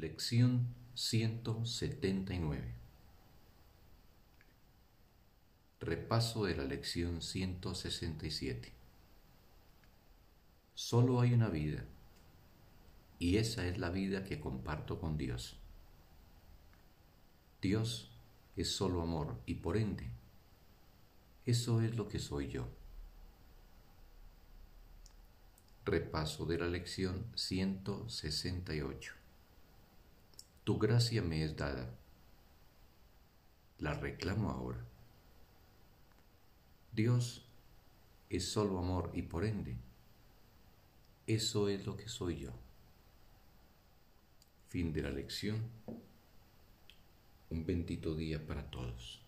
Lección 179 Repaso de la lección 167 Solo hay una vida y esa es la vida que comparto con Dios. Dios es solo amor y por ende, eso es lo que soy yo. Repaso de la lección 168 tu gracia me es dada. La reclamo ahora. Dios es solo amor y por ende, eso es lo que soy yo. Fin de la lección. Un bendito día para todos.